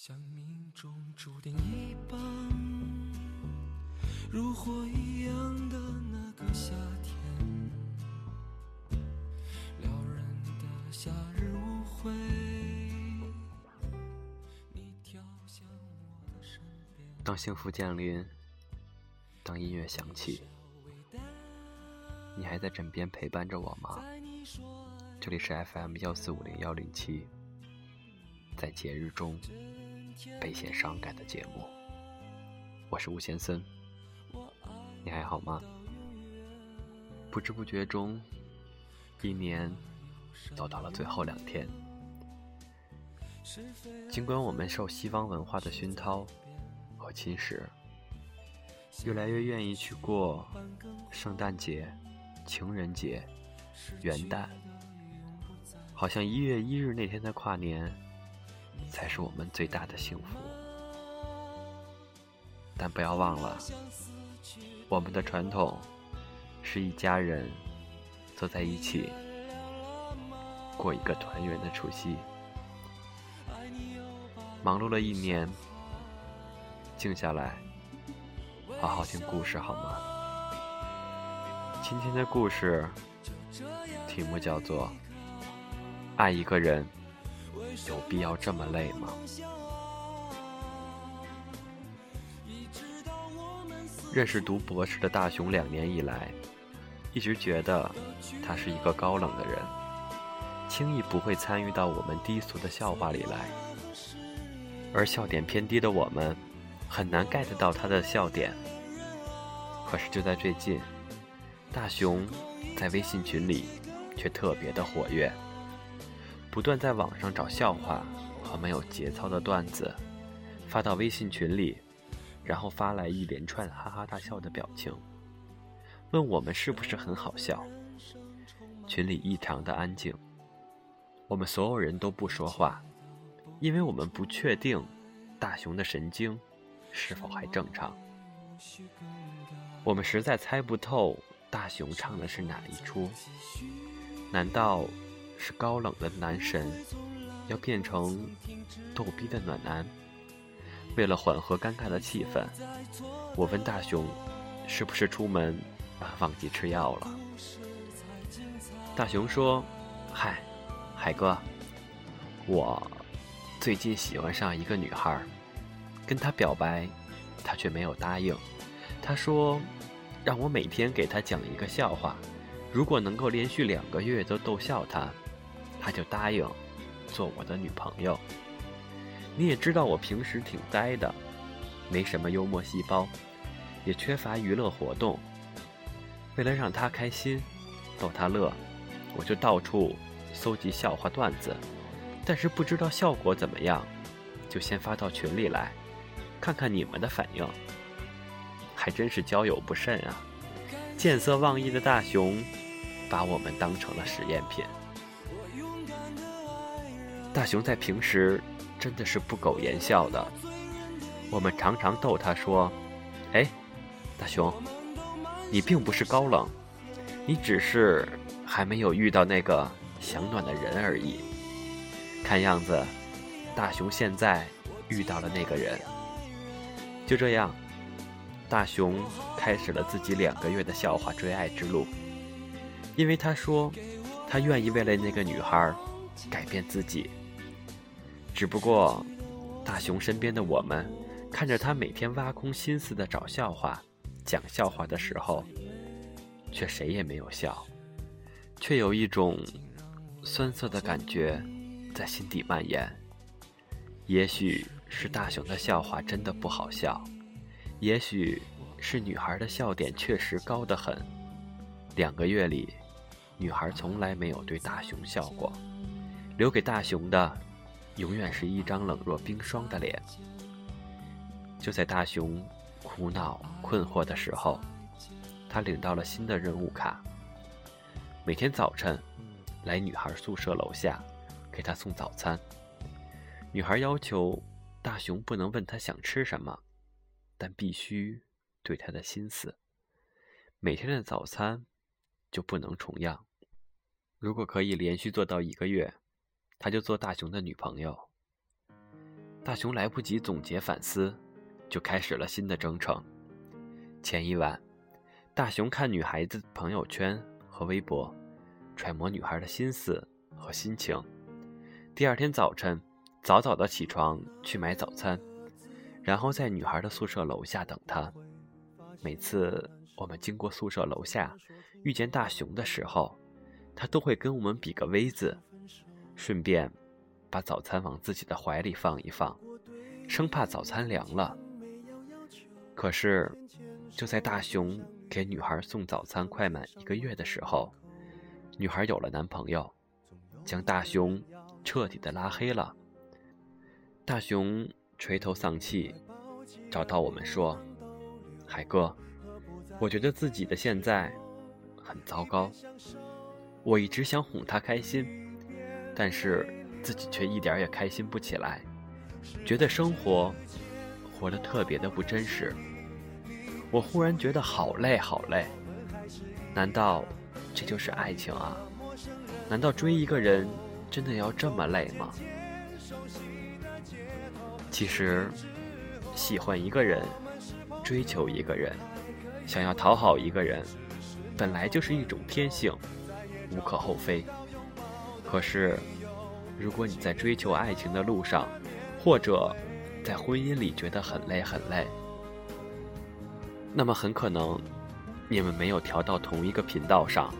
像命中注定一般，如火一样的那个夏天，撩人的夏日舞会，你跳向我的身边。当幸福降临，当音乐响起，你还在枕边陪伴着我吗？这里是 FM 幺四五零幺零七，在节日中。倍显伤感的节目，我是吴先森，你还好吗？不知不觉中，一年走到了最后两天。尽管我们受西方文化的熏陶和侵蚀，越来越愿意去过圣诞节、情人节、元旦，好像一月一日那天的跨年。才是我们最大的幸福，但不要忘了，我们的传统是一家人坐在一起过一个团圆的除夕。忙碌了一年，静下来，好好听故事好吗？今天的故事题目叫做《爱一个人》。有必要这么累吗？认识读博士的大雄两年以来，一直觉得他是一个高冷的人，轻易不会参与到我们低俗的笑话里来。而笑点偏低的我们，很难 get 到他的笑点。可是就在最近，大雄在微信群里却特别的活跃。不断在网上找笑话和没有节操的段子，发到微信群里，然后发来一连串哈哈大笑的表情，问我们是不是很好笑。群里异常的安静，我们所有人都不说话，因为我们不确定大雄的神经是否还正常。我们实在猜不透大雄唱的是哪一出，难道？是高冷的男神，要变成逗逼的暖男。为了缓和尴尬的气氛，我问大雄：“是不是出门忘记吃药了？”大雄说：“嗨，海哥，我最近喜欢上一个女孩，跟她表白，她却没有答应。她说让我每天给她讲一个笑话，如果能够连续两个月都逗笑她。”他就答应做我的女朋友。你也知道我平时挺呆的，没什么幽默细胞，也缺乏娱乐活动。为了让他开心，逗他乐，我就到处搜集笑话段子，但是不知道效果怎么样，就先发到群里来，看看你们的反应。还真是交友不慎啊！见色忘义的大熊，把我们当成了实验品。大雄在平时真的是不苟言笑的，我们常常逗他说：“哎，大雄，你并不是高冷，你只是还没有遇到那个想暖的人而已。”看样子，大雄现在遇到了那个人。就这样，大雄开始了自己两个月的笑话追爱之路，因为他说他愿意为了那个女孩改变自己。只不过，大雄身边的我们，看着他每天挖空心思的找笑话、讲笑话的时候，却谁也没有笑，却有一种酸涩的感觉在心底蔓延。也许是大雄的笑话真的不好笑，也许是女孩的笑点确实高得很。两个月里，女孩从来没有对大雄笑过，留给大雄的。永远是一张冷若冰霜的脸。就在大雄苦恼困惑的时候，他领到了新的任务卡。每天早晨，来女孩宿舍楼下，给她送早餐。女孩要求大雄不能问她想吃什么，但必须对她的心思。每天的早餐就不能重样。如果可以连续做到一个月。他就做大雄的女朋友。大雄来不及总结反思，就开始了新的征程。前一晚，大雄看女孩子朋友圈和微博，揣摩女孩的心思和心情。第二天早晨，早早的起床去买早餐，然后在女孩的宿舍楼下等她。每次我们经过宿舍楼下，遇见大雄的时候，他都会跟我们比个 V 字，顺便把早餐往自己的怀里放一放，生怕早餐凉了。可是，就在大雄给女孩送早餐快满一个月的时候，女孩有了男朋友，将大雄彻底的拉黑了。大雄垂头丧气，找到我们说。海哥，我觉得自己的现在很糟糕。我一直想哄他开心，但是自己却一点也开心不起来，觉得生活活得特别的不真实。我忽然觉得好累好累。难道这就是爱情啊？难道追一个人真的要这么累吗？其实，喜欢一个人。追求一个人，想要讨好一个人，本来就是一种天性，无可厚非。可是，如果你在追求爱情的路上，或者在婚姻里觉得很累很累，那么很可能你们没有调到同一个频道上，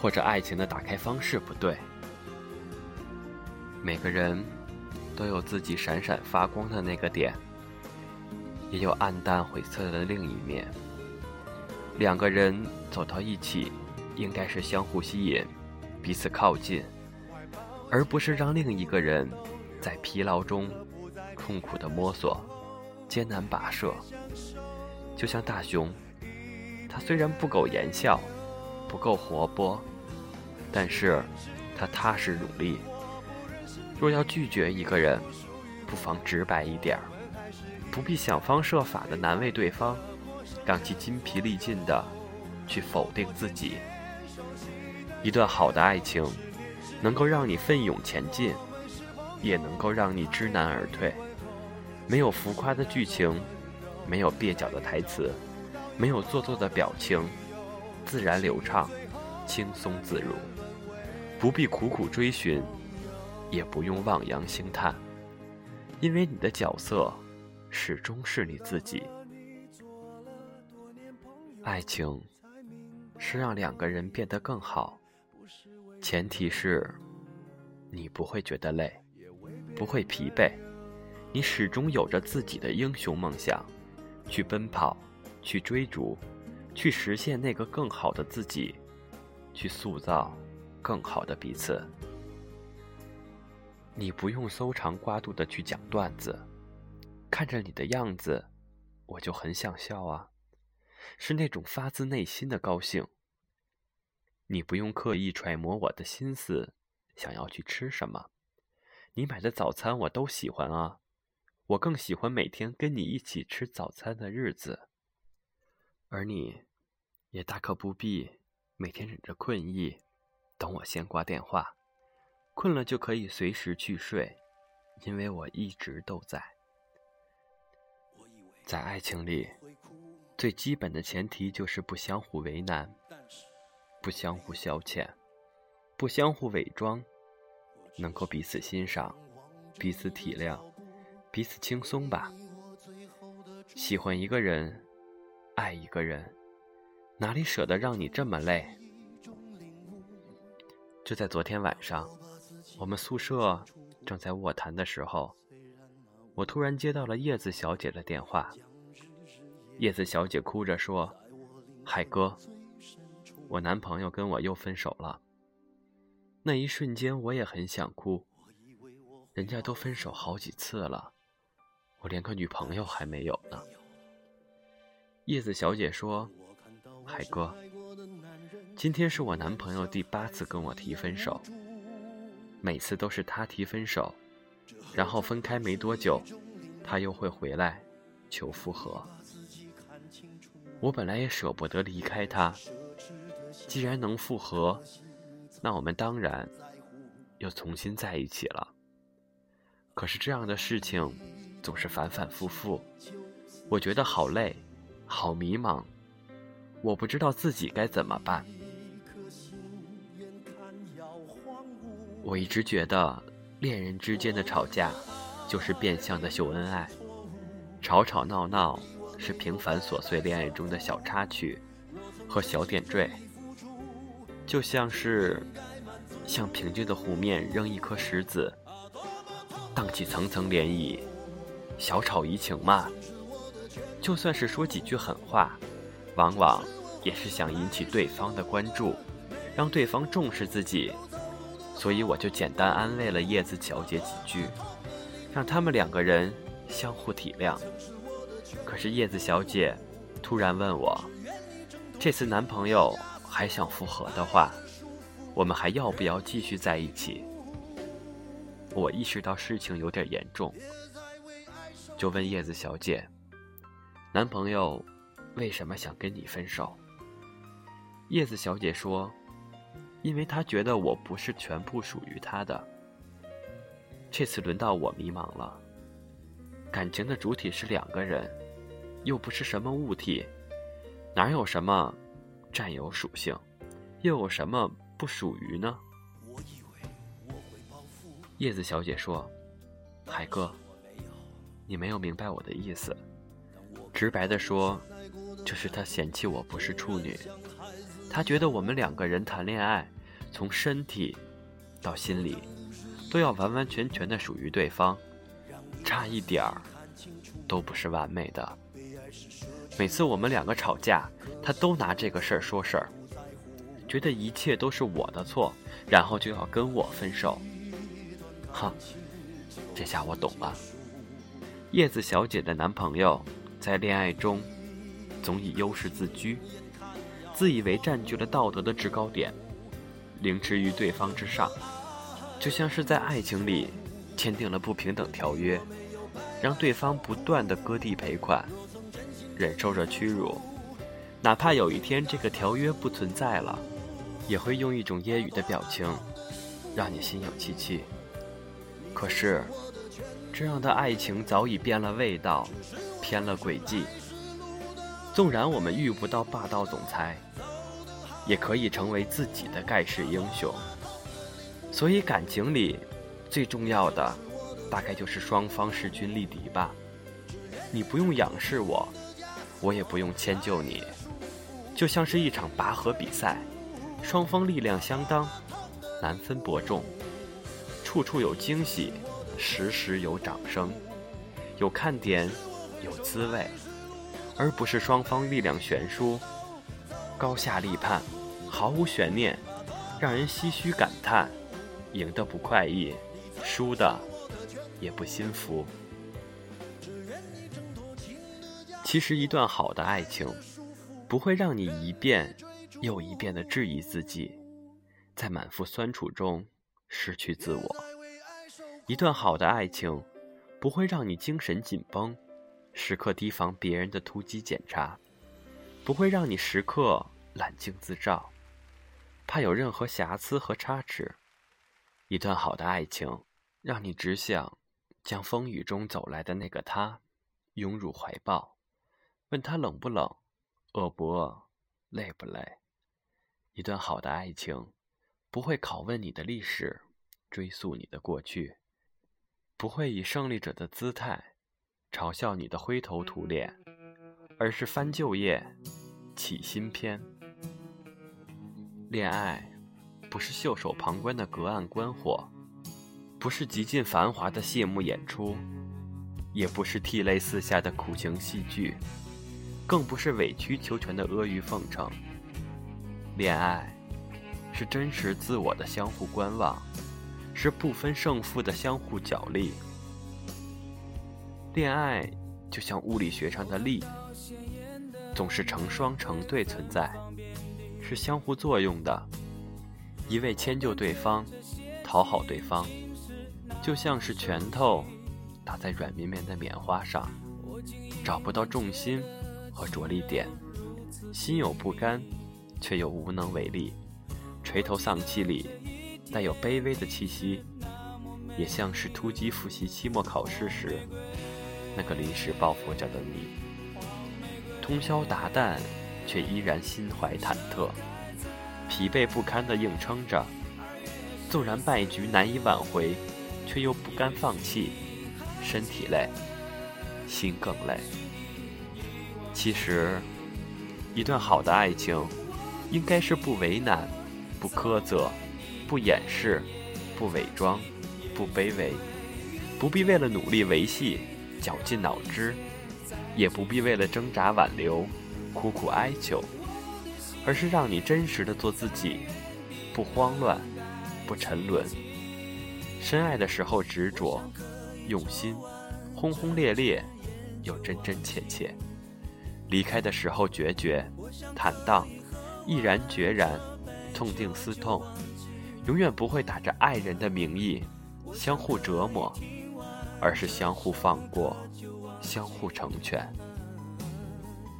或者爱情的打开方式不对。每个人都有自己闪闪发光的那个点。也有暗淡晦涩的另一面。两个人走到一起，应该是相互吸引，彼此靠近，而不是让另一个人在疲劳中痛苦的摸索、艰难跋涉。就像大雄，他虽然不苟言笑，不够活泼，但是他踏实努力。若要拒绝一个人，不妨直白一点儿。不必想方设法的难为对方，让其筋疲力尽的去否定自己。一段好的爱情，能够让你奋勇前进，也能够让你知难而退。没有浮夸的剧情，没有蹩脚的台词，没有做作的表情，自然流畅，轻松自如。不必苦苦追寻，也不用望洋兴叹，因为你的角色。始终是你自己。爱情是让两个人变得更好，前提是你不会觉得累，不会疲惫，你始终有着自己的英雄梦想，去奔跑，去追逐，去实现那个更好的自己，去塑造更好的彼此。你不用搜肠刮肚的去讲段子。看着你的样子，我就很想笑啊，是那种发自内心的高兴。你不用刻意揣摩我的心思，想要去吃什么，你买的早餐我都喜欢啊，我更喜欢每天跟你一起吃早餐的日子。而你，也大可不必每天忍着困意，等我先挂电话，困了就可以随时去睡，因为我一直都在。在爱情里，最基本的前提就是不相互为难，不相互消遣，不相互伪装，能够彼此欣赏，彼此体谅，彼此轻松吧。喜欢一个人，爱一个人，哪里舍得让你这么累？就在昨天晚上，我们宿舍正在卧谈的时候。我突然接到了叶子小姐的电话。叶子小姐哭着说：“海哥，我男朋友跟我又分手了。”那一瞬间，我也很想哭。人家都分手好几次了，我连个女朋友还没有呢。叶子小姐说：“海哥，今天是我男朋友第八次跟我提分手，每次都是他提分手。”然后分开没多久，他又会回来求复合。我本来也舍不得离开他，既然能复合，那我们当然又重新在一起了。可是这样的事情总是反反复复，我觉得好累，好迷茫，我不知道自己该怎么办。我一直觉得，恋人之间的吵架，就是变相的秀恩爱，吵吵闹闹是平凡琐碎恋爱中的小插曲和小点缀，就像是向平静的湖面扔一颗石子，荡起层层涟漪。小吵怡情嘛，就算是说几句狠话，往往也是想引起对方的关注，让对方重视自己。所以我就简单安慰了叶子小姐几句，让他们两个人相互体谅。可是叶子小姐突然问我，这次男朋友还想复合的话，我们还要不要继续在一起？我意识到事情有点严重，就问叶子小姐，男朋友为什么想跟你分手？叶子小姐说。因为他觉得我不是全部属于他的，这次轮到我迷茫了。感情的主体是两个人，又不是什么物体，哪有什么占有属性，又有什么不属于呢？叶子小姐说：“海哥，你没有明白我的意思。直白的说，就是他嫌弃我不是处女。”他觉得我们两个人谈恋爱，从身体到心理，都要完完全全的属于对方，差一点儿都不是完美的。每次我们两个吵架，他都拿这个事儿说事儿，觉得一切都是我的错，然后就要跟我分手。哼，这下我懂了。叶子小姐的男朋友在恋爱中总以优势自居。自以为占据了道德的制高点，凌迟于对方之上，就像是在爱情里签订了不平等条约，让对方不断的割地赔款，忍受着屈辱，哪怕有一天这个条约不存在了，也会用一种揶揄的表情，让你心有戚戚。可是，这样的爱情早已变了味道，偏了轨迹。纵然我们遇不到霸道总裁。也可以成为自己的盖世英雄。所以感情里，最重要的，大概就是双方势均力敌吧。你不用仰视我，我也不用迁就你，就像是一场拔河比赛，双方力量相当，难分伯仲。处处有惊喜，时时有掌声，有看点，有滋味，而不是双方力量悬殊。高下立判，毫无悬念，让人唏嘘感叹，赢的不快意，输的也不心服。其实，一段好的爱情，不会让你一遍又一遍的质疑自己，在满腹酸楚中失去自我。一段好的爱情，不会让你精神紧绷，时刻提防别人的突击检查。不会让你时刻揽镜自照，怕有任何瑕疵和差池。一段好的爱情，让你只想将风雨中走来的那个他拥入怀抱，问他冷不冷，饿不饿，累不累。一段好的爱情，不会拷问你的历史，追溯你的过去，不会以胜利者的姿态嘲笑你的灰头土脸。而是翻旧页，起新篇。恋爱不是袖手旁观的隔岸观火，不是极尽繁华的谢幕演出，也不是涕泪四下的苦情戏剧，更不是委曲求全的阿谀奉承。恋爱是真实自我的相互观望，是不分胜负的相互角力。恋爱就像物理学上的力。总是成双成对存在，是相互作用的。一味迁就对方，讨好对方，就像是拳头打在软绵绵的棉花上，找不到重心和着力点，心有不甘，却又无能为力，垂头丧气里带有卑微的气息，也像是突击复习期末考试时那个临时抱佛脚的你。通宵达旦，却依然心怀忐忑，疲惫不堪地硬撑着。纵然败局难以挽回，却又不甘放弃。身体累，心更累。其实，一段好的爱情，应该是不为难、不苛责、不掩饰、不伪装、不卑微，不必为了努力维系绞尽脑汁，也不必为了挣扎挽留苦苦哀求，而是让你真实的做自己，不慌乱，不沉沦。深爱的时候执着。用心，轰轰烈烈，又真真切切；离开的时候决绝，坦荡，毅然决然，痛定思痛，永远不会打着爱人的名义相互折磨，而是相互放过，相互成全。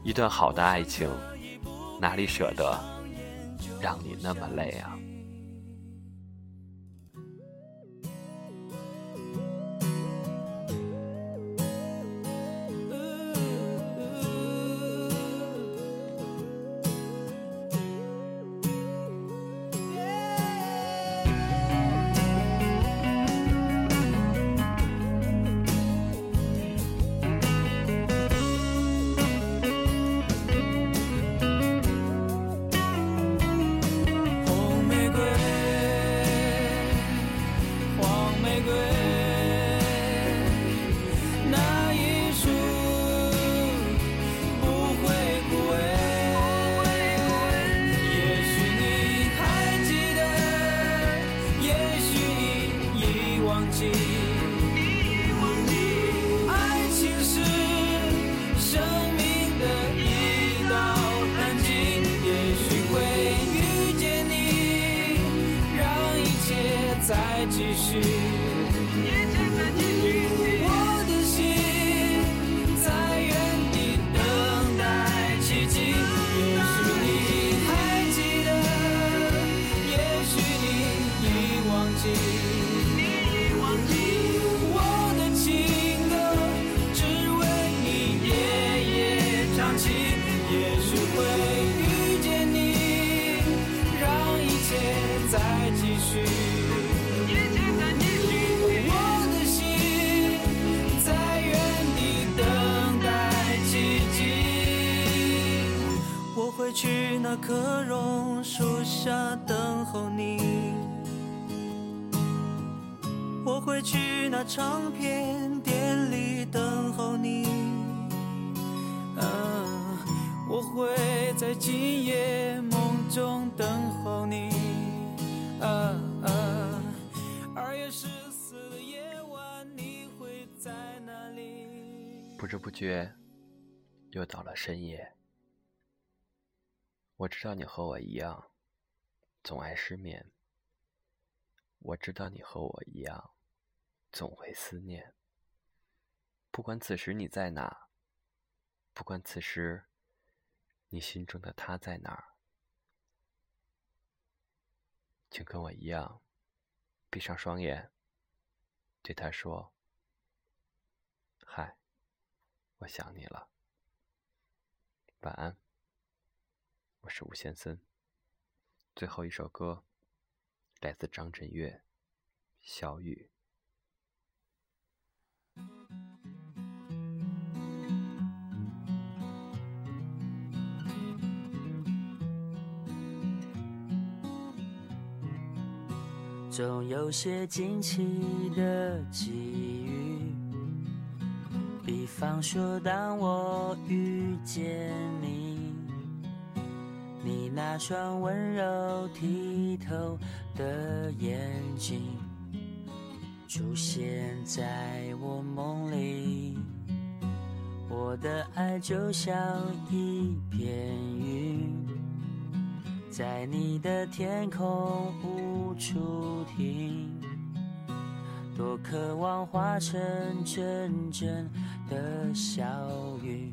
一段好的爱情，哪里舍得让你那么累啊？继续。去那棵榕树下等候你，我会去那唱片店里等候你，啊，我会在今夜梦中等候你，啊啊，二月十四的夜晚你会在哪里？不知不觉，又到了深夜。我知道你和我一样，总爱失眠。我知道你和我一样，总会思念。不管此时你在哪，不管此时你心中的他在哪儿，请跟我一样，闭上双眼，对他说：“嗨，我想你了。”晚安。我是吴先森，最后一首歌来自张震岳，《小雨》。总有些惊奇的际遇，比方说，当我遇见你。你那双温柔剔透的眼睛出现在我梦里，我的爱就像一片云，在你的天空无处停，多渴望化成阵阵的小雨。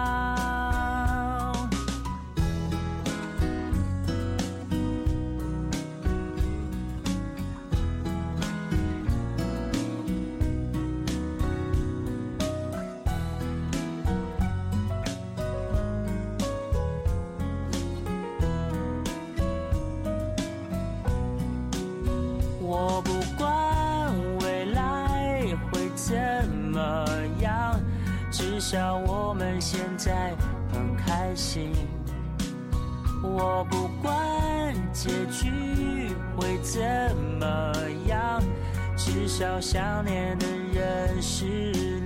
少想念的人是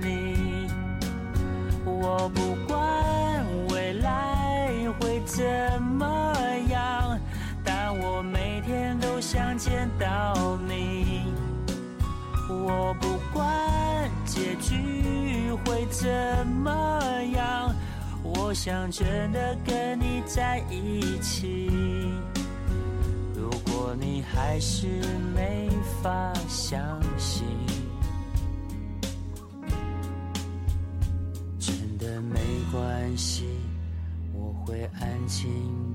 你。我不管未来会怎么样，但我每天都想见到你。我不管结局会怎么样，我想真的跟你在一起。如果你还是没法相信，真的没关系，我会安静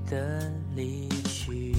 的离去。